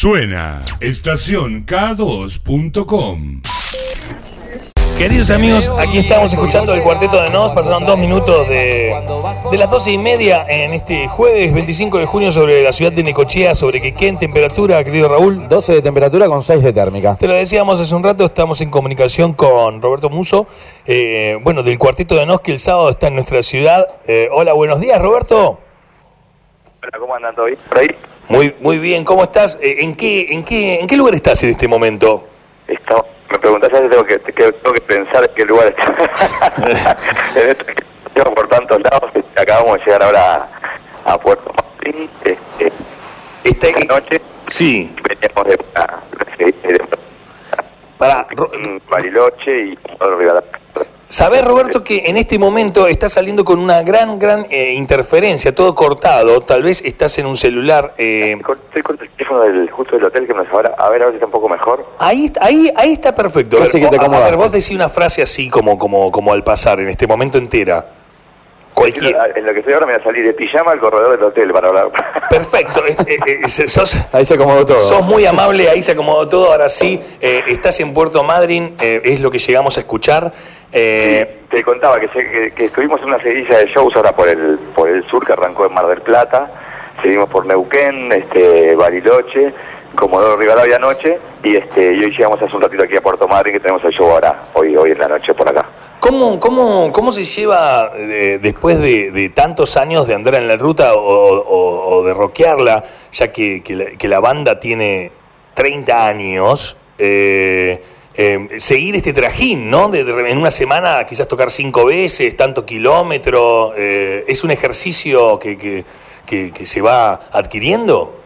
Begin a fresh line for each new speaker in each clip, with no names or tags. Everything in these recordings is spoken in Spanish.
Suena estación K2.com.
Queridos amigos, aquí estamos escuchando el cuarteto de Nos. Pasaron dos minutos de, de las doce y media en este jueves 25 de junio sobre la ciudad de Necochea, sobre que qué en temperatura, querido Raúl.
12 de temperatura con 6 de térmica.
Te lo decíamos hace un rato, estamos en comunicación con Roberto Muso, eh, bueno, del cuarteto de Nos que el sábado está en nuestra ciudad. Eh, hola, buenos días, Roberto.
Hola, ¿cómo andan? ¿Todo bien? ¿Por ahí?
Muy, muy bien, ¿cómo estás? Eh, ¿En qué, en, qué, ¿En qué lugar estás en este momento?
Estamos- me preguntas, tengo que, que- tengo que pensar en qué lugar está. Por tantos lados, acabamos de llegar ahora a, a Puerto Martín. Este,
Está
esta noche
Sí,
veníamos de una de, de,
para...
Bariloche y Rivadavia.
Sabés, Roberto, que en este momento estás saliendo con una gran, gran eh, interferencia, todo cortado. Tal vez estás en un celular. eh,
Estoy con- Estoy con el teléfono del, justo del hotel que nos ahora, a ver a ver si está un poco mejor.
ahí, ahí, ahí está perfecto. A ver,
que te
vos- a,
acomodaste.
ver, vos decís una frase así como, como, como al pasar, en este momento entera. Cualquier.
En lo que estoy ahora me voy a salir de pijama al corredor del hotel para hablar.
Perfecto. eh, eh, eh, sos,
Ahí se acomodó todo.
sos muy amable, ahí se acomodó todo. Ahora sí, eh, estás en Puerto Madryn, eh, es lo que llegamos a escuchar. Eh,
te contaba que, se- que, que estuvimos en una seguilla de shows ahora por el por el sur que arrancó en Mar del Plata, seguimos por Neuquén, este Bariloche, Comodoro Rivadavia anoche y este y hoy llegamos hace un ratito aquí a Puerto Madryn que tenemos el show ahora, hoy hoy en la noche por acá.
¿Cómo, cómo, cómo se lleva eh, después de, de tantos años de andar en la ruta o, o- o de rockearla, ya que, que la, que la banda tiene 30 años, eh, eh, seguir este trajín, ¿no? De, en una semana quizás tocar cinco veces, tanto kilómetro, eh, ¿es un ejercicio que, que- que se va adquiriendo?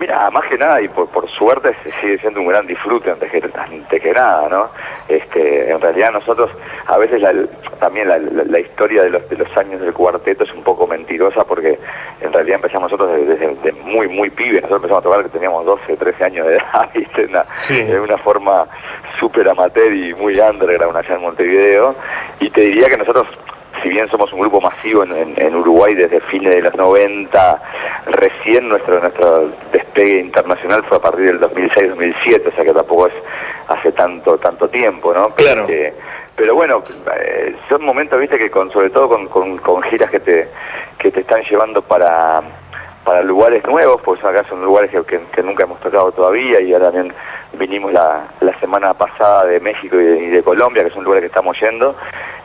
Mira, más que nada y por, por suerte sigue siendo un gran disfrute antes que, antes que nada, ¿no? Este, en realidad nosotros, a veces la- también la, la- la historia de los, de los años del cuarteto es un poco mentirosa porque en realidad empezamos nosotros desde, desde- de muy, muy pibes, nosotros empezamos a tocar que teníamos 12, 13 años de edad, ¿viste? Una-
Sí.
de una forma súper amateur y muy underground allá en Montevideo, y te diría que nosotros si bien somos un grupo masivo en, en- en Uruguay desde fines de los 90, recién nuestro nuestro despegue internacional fue a partir del 2006-2007, o sea que tampoco es hace tanto tanto tiempo, ¿no?
Claro.
Pero bueno, eh, son momentos, viste, que con sobre todo con, con, con giras que te que te están llevando para para lugares nuevos, pues acá son lugares que, nunca hemos tocado todavía y ahora también vinimos la, la semana pasada de México y de, Colombia, que son lugares que estamos yendo.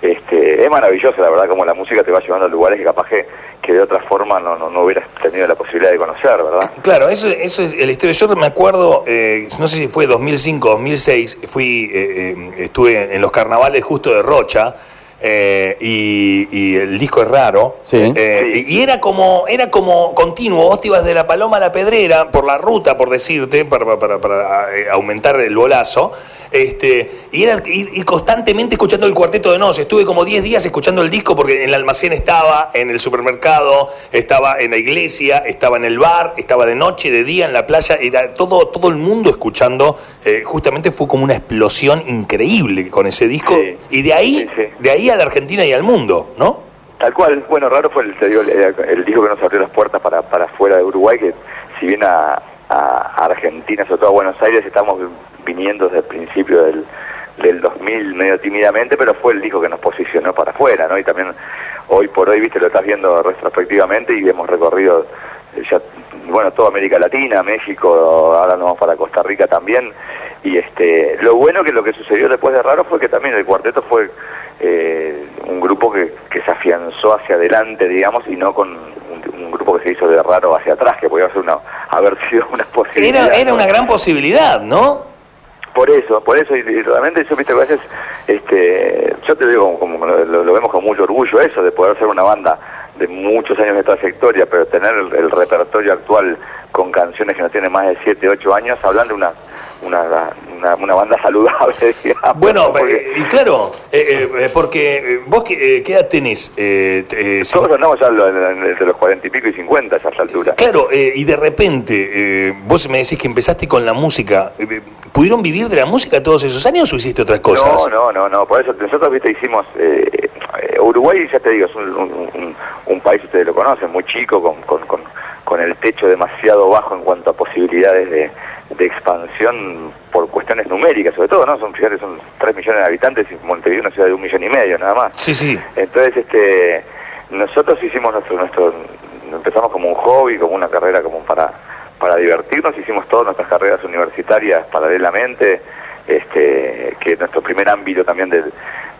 Este, es maravilloso, la verdad, como la música te va llevando a lugares que capaz que, que de otra forma no, no, no hubieras tenido la posibilidad de conocer, ¿verdad?
Claro, eso, eso es la historia. Yo me acuerdo, eh, no sé si fue 2005 2006, fui, eh, eh, estuve en los carnavales justo de Rocha. Eh, y, y el disco es raro
Sí.
Eh,
Sí.
y era como era como continuo vos te ibas de la paloma a la pedrera por la ruta por decirte para, para, para, eh, aumentar el bolazo este y era ir, ir constantemente escuchando el cuarteto de Nos estuve como 10 días escuchando el disco porque en el almacén estaba en el supermercado estaba en la iglesia estaba en el bar estaba de noche de día en la playa era todo todo el mundo escuchando eh, justamente fue como una explosión increíble con ese disco
Sí.
y de ahí
Sí, sí.
de ahí a la Argentina y al mundo no
Tal cual, bueno, raro fue el, el, el disco que nos abrió las puertas para, para fuera de Uruguay, que si bien a, a Argentina, sobre todo a Buenos Aires, estamos viniendo desde el principio del, del 2000 medio tímidamente, pero fue el disco que nos posicionó para afuera, ¿no? Y también hoy por hoy, viste, lo estás viendo retrospectivamente y hemos recorrido eh, ya, bueno, toda América Latina, México, ahora nos vamos para Costa Rica también. Y este, lo bueno que lo que sucedió después de Raro fue que también el cuarteto fue eh, un grupo que, que se afianzó hacia adelante, digamos, y no con un, un grupo que se hizo de Raro hacia atrás, que podía ser una, haber sido una posibilidad.
Era, era
¿no?
una gran posibilidad, ¿no?
Por eso, por eso, y, y realmente yo, viste, a veces, este, yo te digo, como, como lo, lo vemos con mucho orgullo eso, de poder ser una banda de muchos años de trayectoria, pero tener el, el repertorio actual con canciones que no tienen más de 7, 8 años, hablando de una, una, una, una banda saludable, digamos.
Bueno,
porque
eh, y claro, eh, eh, porque eh, vos qué, qué edad tenés, Eh, si-
nosotros andamos ya entre los 40 y pico y 50 ya a esta altura.
Claro, eh, y de repente, eh, vos me decís que empezaste con la música. ¿Pudieron vivir de la música todos esos años o hiciste otras cosas?
No, no, no, no, por eso nosotros, viste, hicimos, Uruguay, ya te digo, es un, un- un- un país, ustedes lo conocen, muy chico, con, con, con, con el techo demasiado bajo en cuanto a posibilidades de, de expansión por cuestiones numéricas, sobre todo, ¿no? Son, fíjate, son 3 millones de habitantes y Montevideo es una ciudad de un millón y medio, nada más.
Sí, sí.
Entonces, este, nosotros hicimos nuestro, nuestro, empezamos como un hobby, como una carrera como para, para divertirnos, hicimos todas nuestras carreras universitarias paralelamente, este, que nuestro primer ámbito también del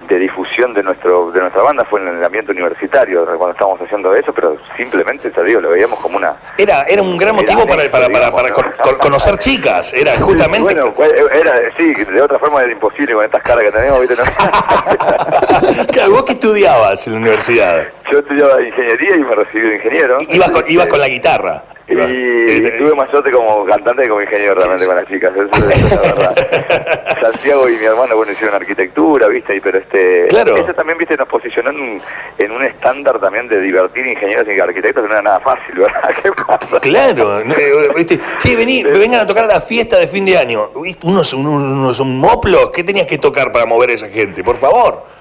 de difusión de nuestro de nuestra banda fue en el ambiente universitario cuando estábamos haciendo eso, pero simplemente, te digo, lo veíamos como una...
Era era un gran motivo para, para, para, para con- conocer chicas, era justamente...
Bueno, era, sí, de otra forma era imposible con estas caras que tenemos, ¿viste? No-
Claro, ¿vos qué estudiabas en la universidad?
Yo estudiaba ingeniería y me recibí de ingeniero.
Ibas con, ibas con la guitarra.
Y
eh,
tuve más suerte como cantante que como ingeniero realmente con las chicas, eso, eso es la verdad. Santiago y mi hermano, bueno, hicieron arquitectura, ¿viste? Y, pero este,
Claro.
eso también, ¿viste? Nos posicionó en un, en un estándar también de divertir ingenieros y arquitectos que no era nada fácil, ¿verdad? ¿Qué pasa?
Claro, no, eh, ¿viste? Che, vení, vengan a tocar a la fiesta de fin de año. Unos, unos, unos un moplo, ¿qué tenías que tocar para mover a esa gente? Por favor.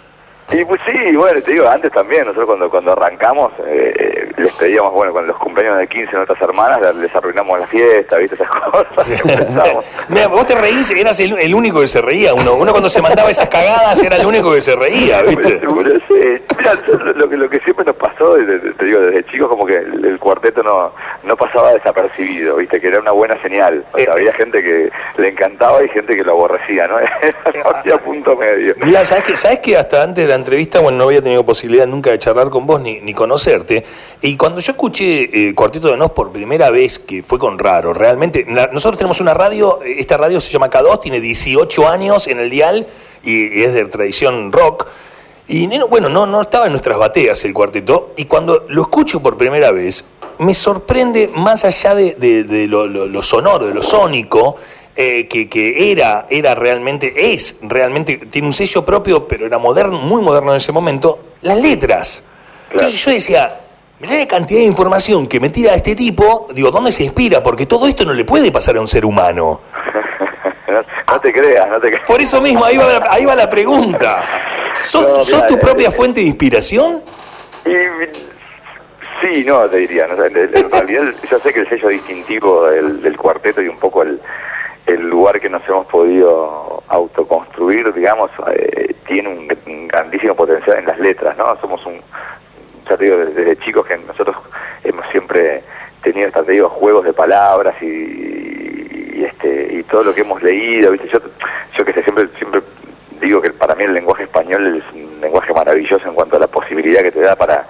Y pues sí, bueno, te digo, antes también, nosotros cuando cuando arrancamos, eh, les pedíamos, bueno, con los cumpleaños de 15 de nuestras hermanas, les arruinamos la fiesta, ¿viste? Esas cosas. Empezamos.
Mira, vos te reís, eras el, el único que se reía. Uno, uno cuando se mandaba esas cagadas era el único que se reía, ¿viste?
Sí. Mira, lo que, lo que siempre nos pasó, desde- te digo, desde chicos, como que el, el cuarteto no, no pasaba desapercibido, ¿viste? Que era una buena señal. O sea,
Eh.
había gente que le encantaba y gente que lo aborrecía, ¿no? no había punto medio.
Mira, ¿sabes que, ¿sabes que hasta antes de la entrevista, bueno, no había tenido posibilidad nunca de charlar con vos ni, ni conocerte? Y cuando yo escuché eh, Cuarteto de Nos por primera vez, que fue con Raro, realmente, nosotros tenemos una radio, esta radio se llama K2, tiene 18 años en el dial y, es de tradición rock. Y bueno, no, no estaba en nuestras bateas el cuarteto, y cuando lo escucho por primera vez, me sorprende más allá de, de- de lo, lo- lo sonoro, de lo sónico, eh, que, que era, era realmente, es realmente, tiene un sello propio, pero era moderno, muy moderno en ese momento, las letras. Entonces yo decía, mirá la cantidad de información que me tira este tipo, digo, ¿dónde se inspira? Porque todo esto no le puede pasar a un ser humano.
no, no te creas, no te creas.
Por eso mismo, ahí va la, ahí va la pregunta. ¿Sos,
No,
sos tu
eh,
propia
eh,
fuente de inspiración?
Y, sí, no, te diría. ¿no? En realidad, yo sé que el sello distintivo del, del cuarteto y un poco el, el lugar que nos hemos podido autoconstruir, digamos, eh, tiene un, grandísimo potencial en las letras, ¿no? Somos un, ya te digo, desde, chicos que nosotros hemos siempre tenido, te digo, juegos de palabras y, y, este y todo lo que hemos leído, ¿viste? Yo, yo que sé, siempre, siempre digo que para mí el lenguaje español es un lenguaje maravilloso en cuanto a la posibilidad que te da para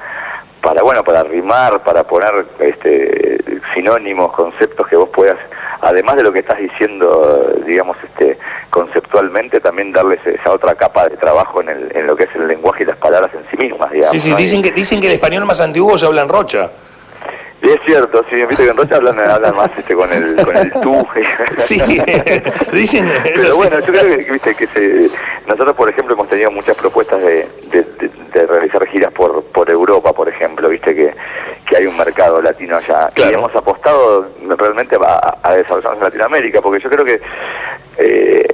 para bueno para rimar para poner este sinónimos conceptos que vos puedas además de lo que estás diciendo digamos este conceptualmente también darles esa otra capa de trabajo en, el, en lo que es el lenguaje y las palabras en sí mismas digamos
Sí, sí, dicen que, dicen que el español más antiguo se habla en rocha.
Y es cierto, sí, viste que en Rocha hablan, hablan más este, con el con el tú.
Sí, dicen
Pero bueno, yo creo que, viste, que se, nosotros, por ejemplo, hemos tenido muchas propuestas de, de, de- de realizar giras por, por Europa, por ejemplo, viste que, que hay un mercado latino allá.
Claro.
Y hemos apostado realmente a, a desarrollarnos en Latinoamérica, porque yo creo que eh,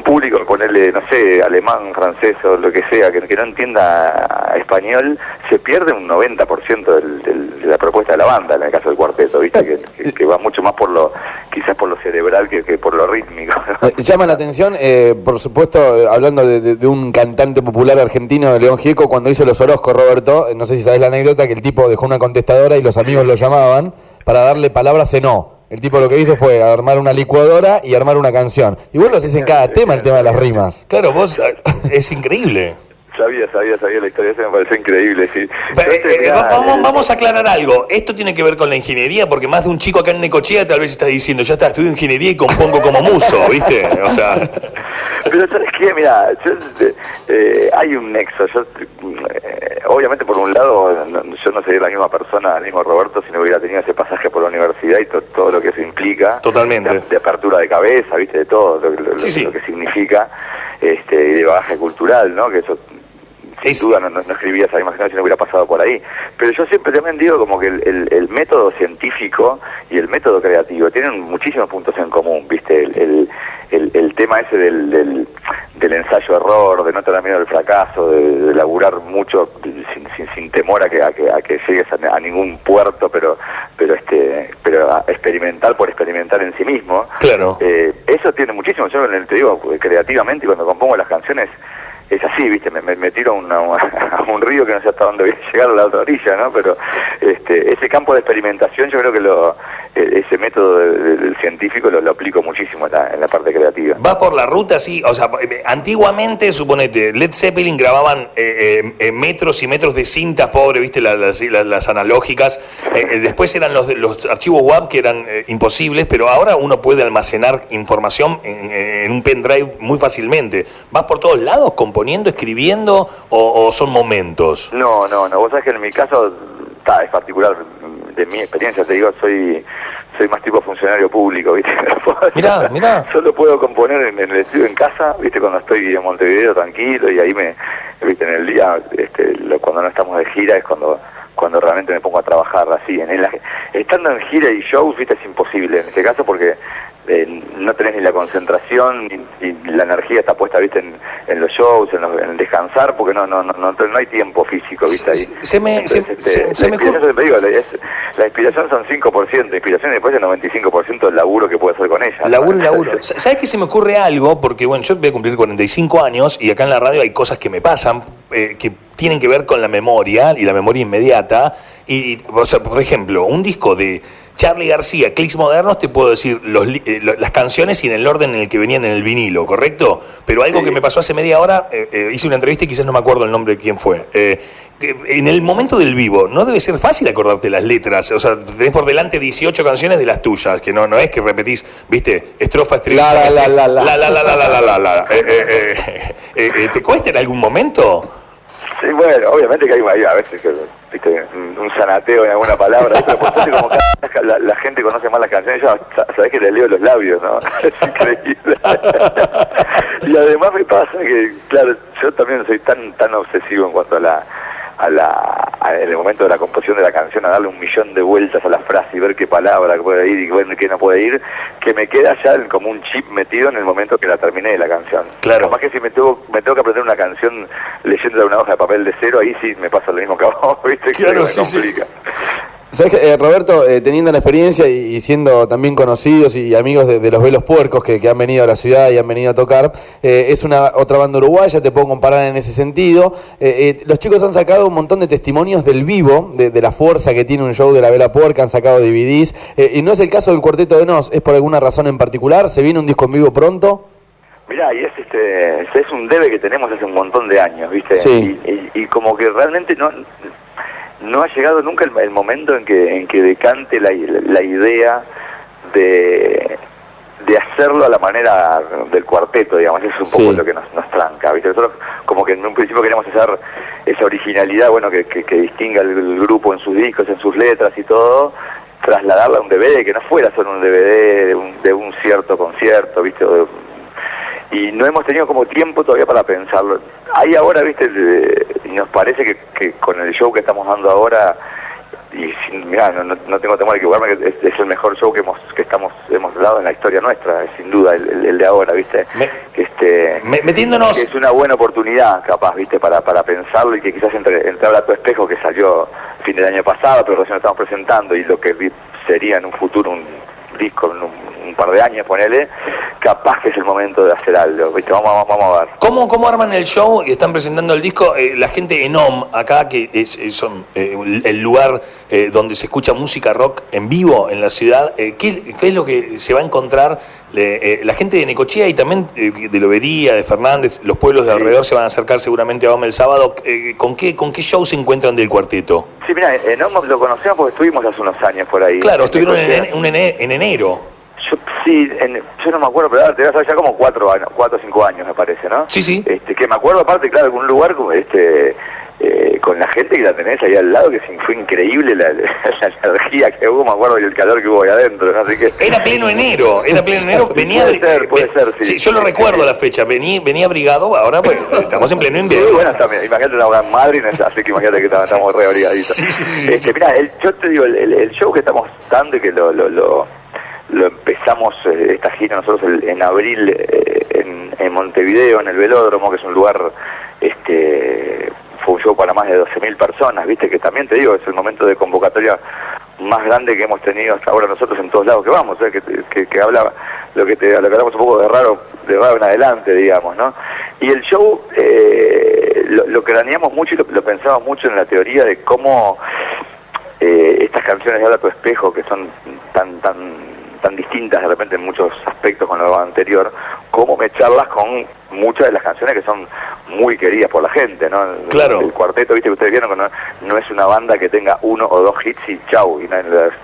un público, ponerle, no sé, alemán, francés o lo que sea, que, que no entienda español, se pierde un 90% del, del- de la propuesta de la banda, en el caso del cuarteto, viste, que, va mucho más por lo, quizás por lo cerebral que, por lo rítmico.
Eh, Llama la atención, eh, por supuesto, eh, hablando de, de- un cantante popular argentino, León Gieco, cuando hizo los Orozcos, Roberto, eh, no sé si sabés la anécdota, que el tipo dejó una contestadora y los amigos lo llamaban para darle palabras en no. El tipo lo que hizo fue armar una licuadora y armar una canción. Y vos lo haces en cada tema, el tema de las rimas.
Claro, vos es increíble.
Sabía, sabía, sabía la historia, eso me pareció increíble, sí.
Pero, eh, eh, vamos,
el-
vamos a aclarar algo. Esto tiene que ver con la ingeniería, porque más de un chico acá en Necochea tal vez está diciendo, ya está, estudio ingeniería y compongo como muso, ¿viste? O sea,
Pero ¿sabes qué? Mira, yo, eh, hay un nexo. Yo, eh, obviamente, por un lado, no- yo no sería la misma persona, el mismo Roberto, si no hubiera tenido ese pasaje por la universidad y to- todo lo que eso implica.
Totalmente.
De, de apertura de cabeza, ¿viste? De todo lo, lo-
Sí, sí.
lo que significa este, y de bagaje cultural, ¿no? Que eso sin duda no, no, no escribía esa imaginación no hubiera pasado por ahí. Pero yo siempre también digo como que el, el- el método científico y el método creativo tienen muchísimos puntos en común, ¿viste? El, el, el- el tema ese del, del, del ensayo-error, de no tener miedo al fracaso, de, de laburar mucho sin, sin, sin temor a que, a que, a que llegues a, a ningún puerto, pero pero este pero a- experimental por experimentar en sí mismo.
Claro.
Eh, eso tiene muchísimo. Yo te digo, creativamente, cuando compongo las canciones, es así, ¿viste? Me, me, tiro a, una- un río que no sé hasta dónde voy a llegar a la otra orilla, ¿no? Pero este, ese campo de experimentación, yo creo que lo, eh, ese método de- de- del científico lo, aplico muchísimo en la, en la parte creativa.
Va por la ruta, sí. O sea, eh, antiguamente, suponete, Led Zeppelin grababan eh, eh, eh, metros y metros de cintas, pobre, viste, las, las- las- analógicas. Después eran los, los archivos WAV que eran imposibles, pero ahora uno puede almacenar información en, un pendrive muy fácilmente. ¿Vas por todos lados componiendo, escribiendo o, o son momentos?
No, no, no. Vos sabés que en mi caso, ta, es particular de mi experiencia, te digo, soy soy más tipo funcionario público, ¿viste?
Mirá, mirá.
Solo puedo componer en, en el estudio en casa, ¿viste? Cuando estoy en Montevideo tranquilo y ahí me, ¿viste? En el día, este, lo- cuando no estamos de gira es cuando cuando realmente me pongo a trabajar así. En, en la- estando en gira y shows, ¿viste? Es imposible en este caso porque eh, no tenés ni la concentración ni, ni la energía está puesta, ¿viste? En, en los shows, en, los- en descansar, porque no, no, no, no, no hay tiempo físico, ¿viste? Ahí.
Se- me- se-
Entonces,
se-
este,
se
la
me
inspiración,
ocurre-
siempre digo, es- la inspiración son 5% de inspiración y después el 95% del laburo que puedo hacer con ella. ¿no?
Laburo y laburo. Sa- ¿Sabes que se me ocurre algo? Porque, bueno, yo voy a cumplir 45 años y acá en la radio hay cosas que me pasan eh, que tienen que ver con la memoria y la memoria inmediata. Y, y, o sea, por ejemplo, un disco de Charlie García, Clicks Modernos, te puedo decir los eh, lo- las canciones y en el orden en el que venían en el vinilo, ¿correcto? Pero algo
Sí.
que me pasó hace media hora, eh, eh, hice una entrevista y quizás no me acuerdo el nombre de quién fue. Eh, en el momento del vivo, no debe ser fácil acordarte las letras. O sea, tenés por delante 18 canciones de las tuyas, que no, no es que repetís, viste, estrofa, estribillo.
La, la, la, la, la.
la, la, la, la, la, la, la. ¿Te cuesta en algún momento?
Sí, bueno, obviamente que hay, hay a veces que, viste, un, sanateo en alguna palabra, pero por como cada- la, la gente conoce más las canciones, yo sa- sabés que te leo los labios, ¿no? Es increíble. y además me pasa que, claro, yo también soy tan tan obsesivo en cuanto a la a la a- en el momento de la composición de la canción a darle un millón de vueltas a la frase y ver qué palabra puede ir y ver qué no puede ir que me queda ya como un chip metido en el momento que la terminé de la canción
Claro.
Capaz que si me tengo, me tengo que aprender una canción leyendo una hoja de papel de cero, ahí sí me pasa lo mismo que a vos, ¿viste? Que
Claro,
me
sí, sí.
¿Sabes eh, Roberto, eh, teniendo la experiencia y, y siendo también conocidos y amigos de, de los Velos Puercos que, que han venido a la ciudad y han venido a tocar, eh, es una otra banda uruguaya, te puedo comparar en ese sentido. Eh, eh, los chicos han sacado un montón de testimonios del vivo, de, de la fuerza que tiene un show de la Vela Puerca, han sacado DVDs, eh, y no es el caso del Cuarteto de Nos, ¿es por alguna razón en particular? ¿Se viene un disco en vivo pronto?
Mirá, y es este es un debe que tenemos hace un montón de años, ¿viste?
Sí.
Y, y- y como que realmente no no ha llegado nunca el, el momento en que en que decante la, la idea de de hacerlo a la manera del cuarteto, digamos, eso es un poco
Sí.
lo que nos, nos tranca, ¿viste? Nosotros como que en un principio queríamos hacer esa originalidad, bueno, que, que, que distinga el, el grupo en sus discos, en sus letras y todo, trasladarla a un DVD, que no fuera solo un DVD de un, de un cierto concierto, ¿viste? O de- y no hemos tenido como tiempo todavía para pensarlo. Ahí ahora, viste, y nos parece que, que con el show que estamos dando ahora, y sin, mirá, no, no, tengo temor de equivocarme, que es, es el mejor show que hemos que estamos hemos dado en la historia nuestra, sin duda, el, el- el de ahora, viste.
Me-
este,
Me- metiéndonos-
que es una buena oportunidad, capaz, viste, para, para pensarlo y que quizás entre, entre ahora tu espejo que salió fin del año pasado, pero recién lo estamos presentando y lo que sería en un futuro un disco en un, un par de años, ponele, capaz que es el momento de hacer algo, ¿viste? Vamos, vamos, vamos a ver.
¿Cómo, ¿Cómo arman el show y están presentando el disco? Eh, la gente en OM, acá, que es, es- son, eh, el lugar eh, donde se escucha música rock en vivo en la ciudad, eh, ¿qué, qué es lo que se va a encontrar? Le- eh, la gente de Necochea y también eh, de Lobería, de Fernández, los pueblos de alrededor se van a acercar seguramente a OM el sábado. Eh, ¿con, qué, ¿Con qué show se encuentran del cuarteto?
Sí, mira, en Omos lo conocemos porque estuvimos hace unos años por ahí.
Claro, estuvieron en, en- en enero.
Sí, en- yo no me acuerdo, pero ahora te vas a ver ya como cuatro años, cuatro o cinco años me parece, ¿no?
Sí, sí.
Este, que me acuerdo aparte, claro, algún lugar como este eh, con la gente que la tenés ahí al lado, que sí, fue increíble la, la energía que hubo, me acuerdo, y el calor que hubo ahí adentro, ¿no? así que...
Era pleno enero, era pleno enero,
Sí,
venía...
puede ser, puede
eh,
ser, sí.
yo lo recuerdo la fecha, venía, venía abrigado, ahora pues estamos en pleno
Sí,
invierno.
bueno, también, imagínate una gran madre, así que imagínate que estamos, re abrigaditos.
Sí, sí, sí.
Este, mirá, el, yo te digo, el, el- el show que estamos dando y que lo, lo, lo, lo empezamos, eh, esta gira nosotros el- en abril eh, en, en Montevideo, en el Velódromo, que es un lugar, este fue un show para más de 12.000 personas, viste, que también te digo, es el momento de convocatoria más grande que hemos tenido hasta ahora nosotros en todos lados que vamos, ¿eh? que, que, que habla lo que te lo que hablamos un poco de raro de raro en adelante, digamos, ¿no? Y el show lo, lo craneamos mucho y lo, lo pensamos mucho en la teoría de cómo estas canciones de Habla tu espejo, que son tan tan tan distintas de repente en muchos aspectos con lo anterior, cómo mecharlas con muchas de las canciones que son muy queridas por la gente, ¿no?
Claro.
El cuarteto, viste que ustedes vieron que no, no es una banda que tenga uno o dos hits y chau, y no-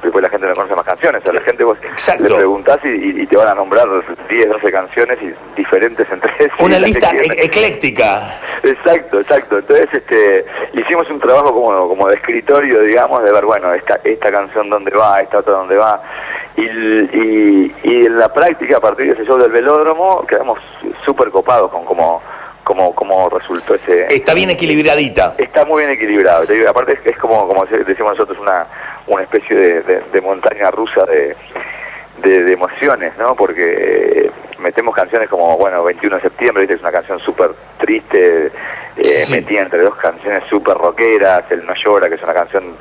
después la gente no conoce más canciones, o sea, la gente vos
Exacto.
le preguntás y, te van a nombrar 10, 12 canciones y diferentes entre sí.
Una lista e- ecléctica.
Exacto, exacto. Entonces, este, hicimos un trabajo como, como de escritorio, digamos, de ver, bueno, esta, esta canción dónde va, esta otra dónde va. Y, y, y en la práctica, a partir de ese show del velódromo, quedamos súper copados con cómo, cómo, cómo resultó ese...
Está bien equilibradita.
Está muy bien equilibrado. Te digo, aparte es, es como, como decimos nosotros, una, una especie de, de- de montaña rusa de, de, de emociones, ¿no? Porque metemos canciones como, bueno, 21 de septiembre, ¿viste? es una canción súper triste, eh,
Sí.
metida entre dos canciones súper rockeras, El No Llora, que es una canción,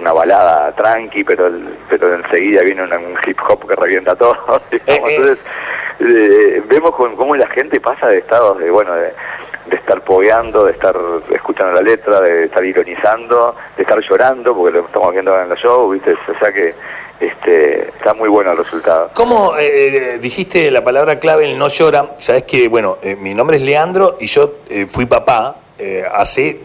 una balada tranqui, pero pero enseguida viene una- un hip hop que revienta todo. digamos.
Eh, eh.
Entonces, eh, vemos con- cómo la gente pasa de estados de, bueno, de, de estar pogueando, de estar escuchando la letra, de estar ironizando, de estar llorando, porque lo estamos viendo ahora en los shows, ¿viste? O sea que este, está muy bueno el resultado.
¿Cómo eh, dijiste la palabra clave, el no llora? Sabes que, bueno, eh, mi nombre es Leandro y yo eh, fui papá eh, hace.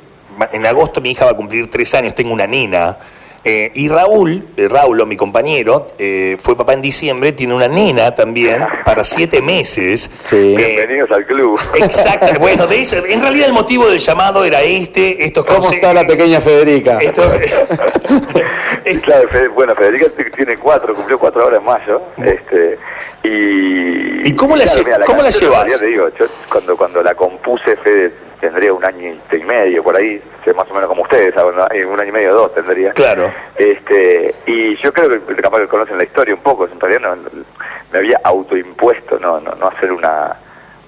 En agosto mi hija va a cumplir tres años, tengo una nena. eh, y Raúl, eh, Raulo, mi compañero, eh, fue papá en diciembre, tiene una nena también para siete meses.
Sí.
Eh,
Bienvenidos al club.
Exacto, bueno, de eso- en realidad el motivo del llamado era este, estos
¿Cómo está la pequeña Federica?
esto-
claro, bueno, Federica tiene cuatro, cumplió cuatro ahora en mayo, este, y...
¿Y cómo la lle-
mira,
cómo la llevas?
en realidad te digo, yo cuando, cuando la compuse, Fede tendría un año y medio, por ahí, más o menos como ustedes, ¿saben? ¿no? un año y medio, dos tendría.
Claro.
Este, y yo creo que capaz que conocen la historia un poco, en realidad no, me había autoimpuesto no, no, no hacer una,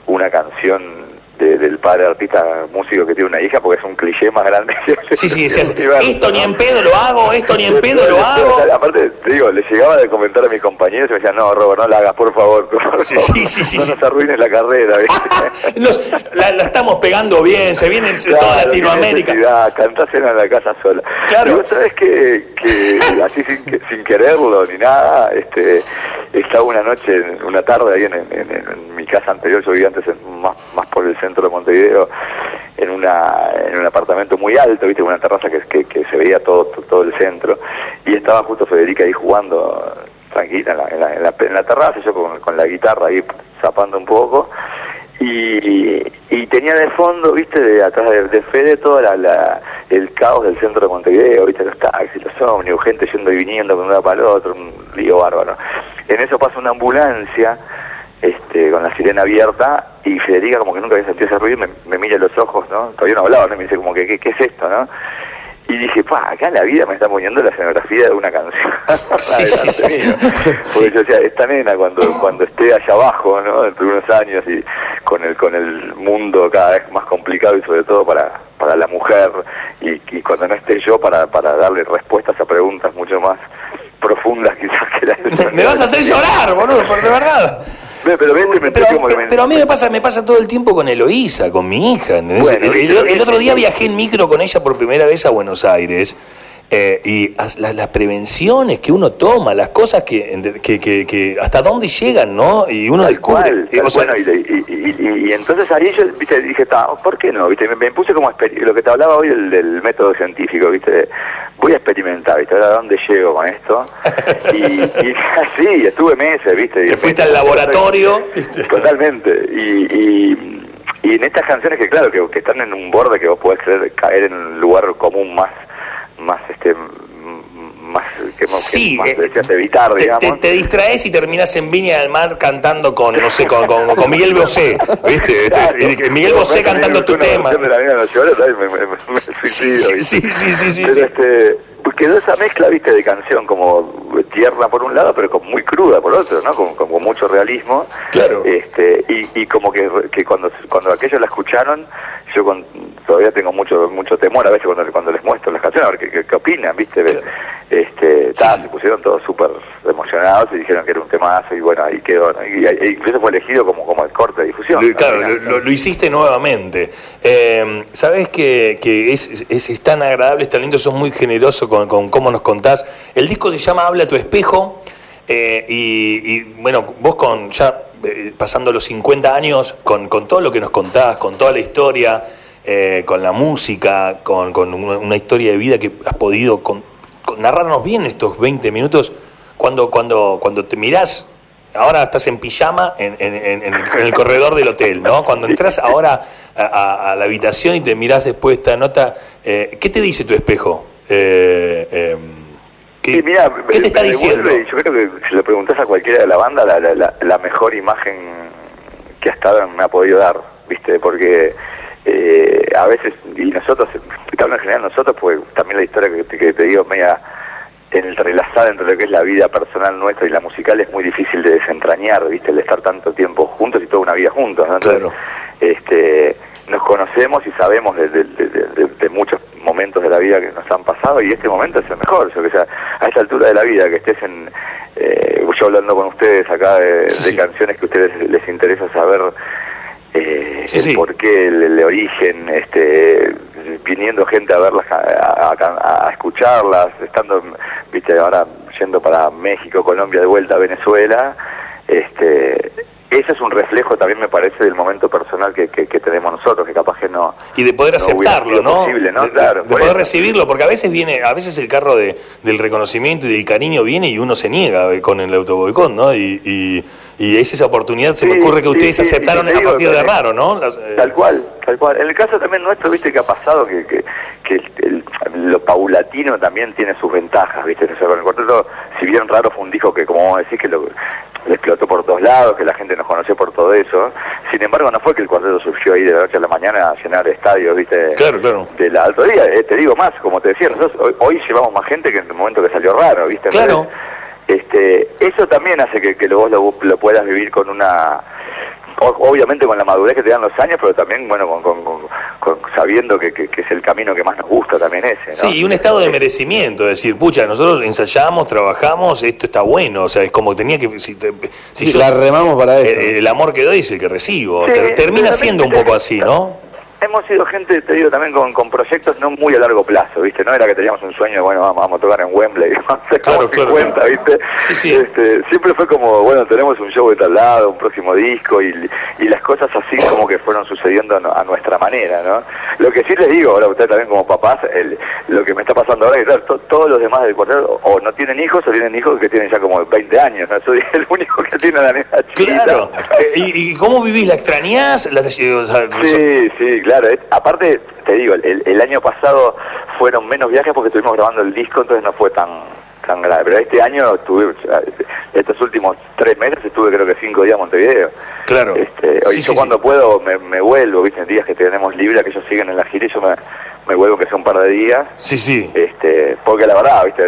una canción de- del padre artista músico que tiene una hija, porque es un cliché más grande.
Sí, sí,
universo,
esto ni en pedo lo hago, esto ni en pedo lo hago.
Aparte, te digo, le llegaba de comentar a mis compañeros y me decían, no, Robert, no la hagas, por favor. Por
Sí,
favor,
sí, sí, sí,
no
sí.
nos arruines la carrera. ¿viste?
Nos- la, la estamos pegando bien, se viene en toda
Claro,
Latinoamérica.
Cantásela en la casa sola.
Claro.
Y vos sabés que, que así sin, que- sin quererlo ni nada, este, estaba una noche, una tarde ahí en, en- en- en mi casa anterior, yo vivía antes en- más, más por el centro de Montevideo, en una en un apartamento muy alto, viste, una terraza que, que, que se veía todo, todo el centro, y estaba justo Federica ahí jugando tranquila en la, en la, en en la terraza, yo con, con la guitarra ahí zapando un poco, y, y tenía de fondo, viste, de atrás de, de Fede todo la, la- el caos del centro de Montevideo, viste, los taxis, los ómnibus, gente yendo y viniendo de un lado para el otro, un lío bárbaro. En eso pasa una ambulancia, este, con la sirena abierta, y Federica como que nunca había sentido ese ruido, me, me mira los ojos, ¿no? Todavía no hablaba, ¿no? Me dice como que, ¿qué, qué es esto, no? Y dije, pa, acá la vida me está poniendo la escenografía de una canción.
Sí, sí, sí.
Porque yo decía, esta nena cuando, cuando esté allá abajo, ¿no? Dentro de unos años y con el, con el mundo cada vez más complicado y sobre todo para, para la mujer y, y cuando no esté yo para, para darle respuestas a preguntas mucho más profundas quizás que la
Me, me vas a hacer llorar, boludo, por de verdad.
Pero, me
Pero,
como que me-
pero a mí me pasa, me pasa todo el tiempo con Eloísa, con mi hija. el,
viste,
el- el otro día viajé en micro con ella por primera vez a Buenos Aires. Eh, y as- la- las prevenciones que uno toma, las cosas que, que, que, que hasta dónde llegan, ¿no? Y uno
Tal
descubre.
cual,
eh,
tal
o sea,
cual, y, y- y- y- y entonces ahí yo viste, dije, "Ta, ¿por qué no? ¿Viste? Me, me puse como lo que te hablaba hoy del, del método científico, ¿viste? Voy a experimentar, ¿viste? A ver a dónde llego con esto. Y, y así, estuve meses, ¿viste?
que fuiste al laboratorio.
Totalmente. Y, y, y en estas canciones que, claro, que, que están en un borde que vos podés creer, caer en un lugar común más, más este más que, más- que
Sí,
más
eh,
deseas evitar,
te,
digamos.
te- te distraes y terminas en Viña del Mar cantando con, no sé, con, con, con Miguel Bosé, ¿viste?
Claro.
Y que Miguel Bosé cantando tu tema.
de. Me, me, me suicido,
sí, sí, sí, sí, sí,
Pero
sí.
este, pues quedó esa mezcla, viste, de canción como tierna por un lado, pero como muy cruda por otro, ¿no? Con, con- con mucho realismo.
Claro.
Este, y, y como que, que cuando, cuando aquellos la escucharon, yo con todavía tengo mucho mucho temor a veces cuando, cuando les muestro las canciones, a ver qué, qué, opinan, ¿viste? Este, se pusieron todos súper emocionados y dijeron que era un temazo y bueno, ahí quedó, y, incluso fue elegido como, como el corte de difusión.
Claro, lo, hiciste nuevamente. Eh, Sabes que, que es, es, tan agradable, es tan lindo, sos muy generoso con, con cómo nos contás. El disco se llama Habla tu espejo. Eh, y, bueno, vos con ya eh, pasando los 50 años, con, con, todo lo que nos contás, con toda la historia, eh, con la música, con, una, historia de vida que has podido narrarnos bien estos 20 minutos, cuando, cuando, cuando te mirás, ahora estás en pijama en, el corredor del hotel, ¿no? Cuando entras ahora a, la habitación y te mirás después esta nota, ¿qué te dice tu espejo? Em,
¿Qué, te está diciendo? yo creo que si le preguntas a cualquiera de la banda, la, mejor imagen que hasta ahora me ha podido dar, ¿viste? Porque eh, a veces, y nosotros, en general nosotros, pues también la historia que, te digo, media entrelazada entre lo que es la vida personal nuestra y la musical es muy difícil de desentrañar, ¿viste? El estar tanto tiempo juntos y toda una vida juntos, ¿no?
claro.
este, nos conocemos y sabemos de, muchos momentos de la vida que nos han pasado y este momento es el mejor. O sea, a esta altura de la vida, que estés en. Eh, yo hablando con ustedes acá de, canciones que a ustedes les interesa saber eh, el porqué, el, origen, este, viniendo gente a verlas, a, escucharlas, estando, viste, ahora yendo para México, Colombia, de vuelta a Venezuela. Este, ese es un reflejo también me parece del momento personal que, que, tenemos nosotros que capaz que no
y de poder aceptarlo no, De, claro, de poder recibirlo porque a veces viene a veces el carro de, del reconocimiento y del cariño viene y uno se niega con el autoboicot no y, y, y es esa oportunidad se me ocurre que ustedes aceptaron a partir de raro no
eh, tal cual tal cual en el caso también nuestro viste que ha pasado que, que, que lo paulatino también tiene sus ventajas viste o sea, con el cuarteto si bien raro fue un disco que como vos decís que lo explotó por todos lados, que la gente nos conoció por todo eso. Sin embargo, no fue que el cuarteto surgió ahí de la noche a la mañana a llenar estadios, ¿viste?
Claro, claro.
De la alto día. Eh, te digo más, como te decía, nosotros hoy, llevamos más gente que en el momento que salió raro, ¿viste?
Claro.
este, eso también hace que, que vos lo, lo puedas vivir con una obviamente con la madurez que te dan los años, pero también, bueno, con, sabiendo que, es el camino que más nos gusta también ese. ¿no?
Sí, y un estado de merecimiento, es decir, pucha, nosotros ensayamos, trabajamos, esto está bueno, o sea, es como tenía que... Si,
si la remamos para eso.
El, amor que doy es el que recibo. Termina siendo un poco así, ¿no?
Hemos sido gente, te digo, también con, con proyectos no muy a largo plazo, ¿viste? No era que teníamos un sueño, bueno, vamos, a tocar en Wembley, claro, claro, cuenta, ¿viste?
Sí, sí.
Este, siempre fue como, bueno, tenemos un show de tal lado, un próximo disco, y, y las cosas así como que fueron sucediendo a, nuestra manera, ¿no? Lo que sí les digo, ahora ustedes también como papás, el, lo que me está pasando ahora es que todos los demás del cuartel o no tienen hijos o tienen hijos que tienen ya como 20 años, ¿no? Soy el único que tiene la nena
chiquita. Claro. ¿Y, ¿Y, cómo vivís? ¿La extrañás? ¿La,
sí, sí, claro. Aparte, te digo, el, año pasado fueron menos viajes porque estuvimos grabando el disco, entonces no fue tan tan grave. Pero este año estuve, estos últimos tres meses estuve creo que cinco días en Montevideo.
Claro.
Este, hoy yo cuando puedo me, vuelvo, viste, en días que tenemos libre, que ellos siguen en la gira y yo me, me vuelvo que sea un par de días.
Sí, sí.
Este, porque la verdad, viste,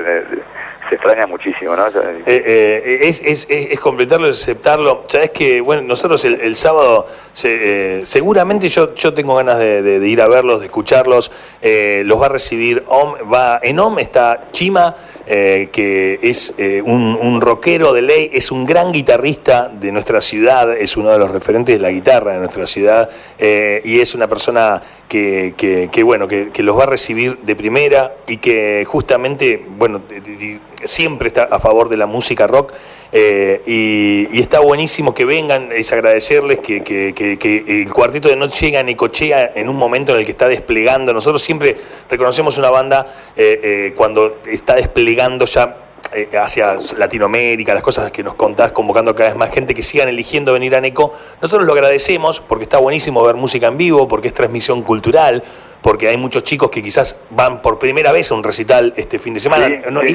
se extraña muchísimo, ¿no?
Eh, eh, es, es, es, completarlo, es aceptarlo. Sabes que, bueno, nosotros el, sábado, eh, seguramente yo, yo tengo ganas de, ir a verlos, de escucharlos. los va a recibir OM, va, en OM está Chima, que es un, un, rockero de ley, es un gran guitarrista de nuestra ciudad, es uno de los referentes de la guitarra de nuestra ciudad, y es una persona que, que, bueno, que, que, los va a recibir de primera y que justamente, bueno, siempre está a favor de la música rock eh, y, está buenísimo que vengan, es agradecerles que, que, el cuartito de noche llega a Necochea en un momento en el que está desplegando. Nosotros siempre reconocemos una banda eh, eh, cuando está desplegando ya hacia Latinoamérica, las cosas que nos contás, convocando cada vez más gente que sigan eligiendo venir a Neco. Nosotros lo agradecemos porque está buenísimo ver música en vivo, porque es transmisión cultural, porque hay muchos chicos que quizás van por primera vez a un recital este fin de semana.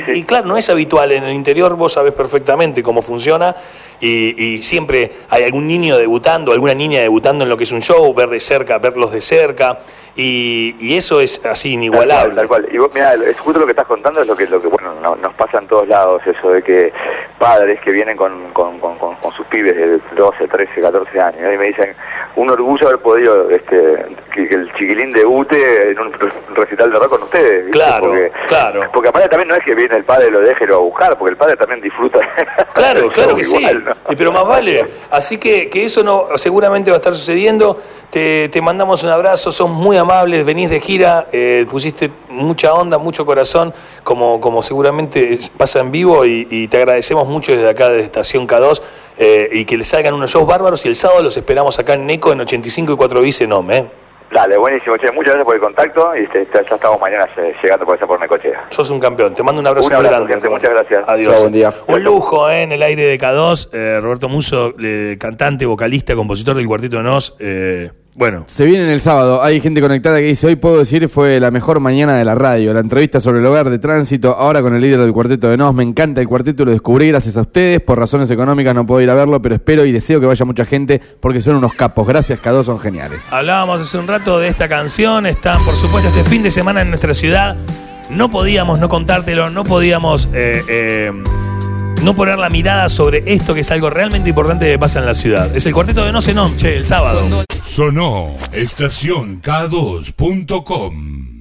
y, claro, no es habitual en el interior, vos sabés perfectamente cómo funciona y, siempre hay algún niño debutando, alguna niña debutando en lo que es un show, ver de cerca, verlos de cerca. Y, eso es así inigualable.
Tal cual, Y vos, mira, es justo lo que estás contando, es lo que, lo que bueno, nos pasa en todos lados, eso de que padres que vienen con, con, con, sus pibes de 12, 13, 14 años y me dicen, un orgullo haber podido este, que, que el chiquilín debute en un re- recital de rock con ustedes.
Claro,
porque,
claro.
Porque aparte también no es que viene el padre y lo deje y lo a buscar, porque el padre también disfruta.
Claro, claro que sí.
igual, ¿no?
Y pero más vale. Así que, que eso no seguramente va a estar sucediendo. Te, te mandamos un abrazo, son muy amables, venís de gira, eh, pusiste mucha onda, mucho corazón, como, como seguramente pasa en vivo, y, y te agradecemos mucho desde acá, desde Estación K2, eh, y que les salgan unos shows bárbaros, y el sábado los esperamos acá en Neco, en 85 y 4 bis en OME. ¿eh?
Dale, buenísimo, che, muchas gracias por el contacto y este, ya estamos mañana eh, llegando por esa por Necochea.
Sos un campeón, te mando un abrazo
Un abrazo,
grande.
gente, muchas gracias.
Adiós.
Chao, buen día.
Un lujo eh, en el aire de K2. eh, Roberto Muso, eh, cantante, vocalista, compositor del Cuarteto de Nos. Bueno,
Se viene el sábado. Hay gente conectada que dice: Hoy puedo decir fue la mejor mañana de la radio. La entrevista sobre el hogar de tránsito, ahora con el líder del cuarteto de Nos. Me encanta el cuarteto, lo descubrí gracias a ustedes. Por razones económicas no puedo ir a verlo, pero espero y deseo que vaya mucha gente porque son unos capos. Gracias, K2 son geniales.
hablábamos hace un rato de esta canción. Están, por supuesto, este fin de semana en nuestra ciudad. No podíamos no contártelo, no podíamos eh, eh, no poner la mirada sobre esto que es algo realmente importante que pasa en la ciudad. Es el Cuarteto de Nos en Che, el sábado.
Sonó estación K2.com.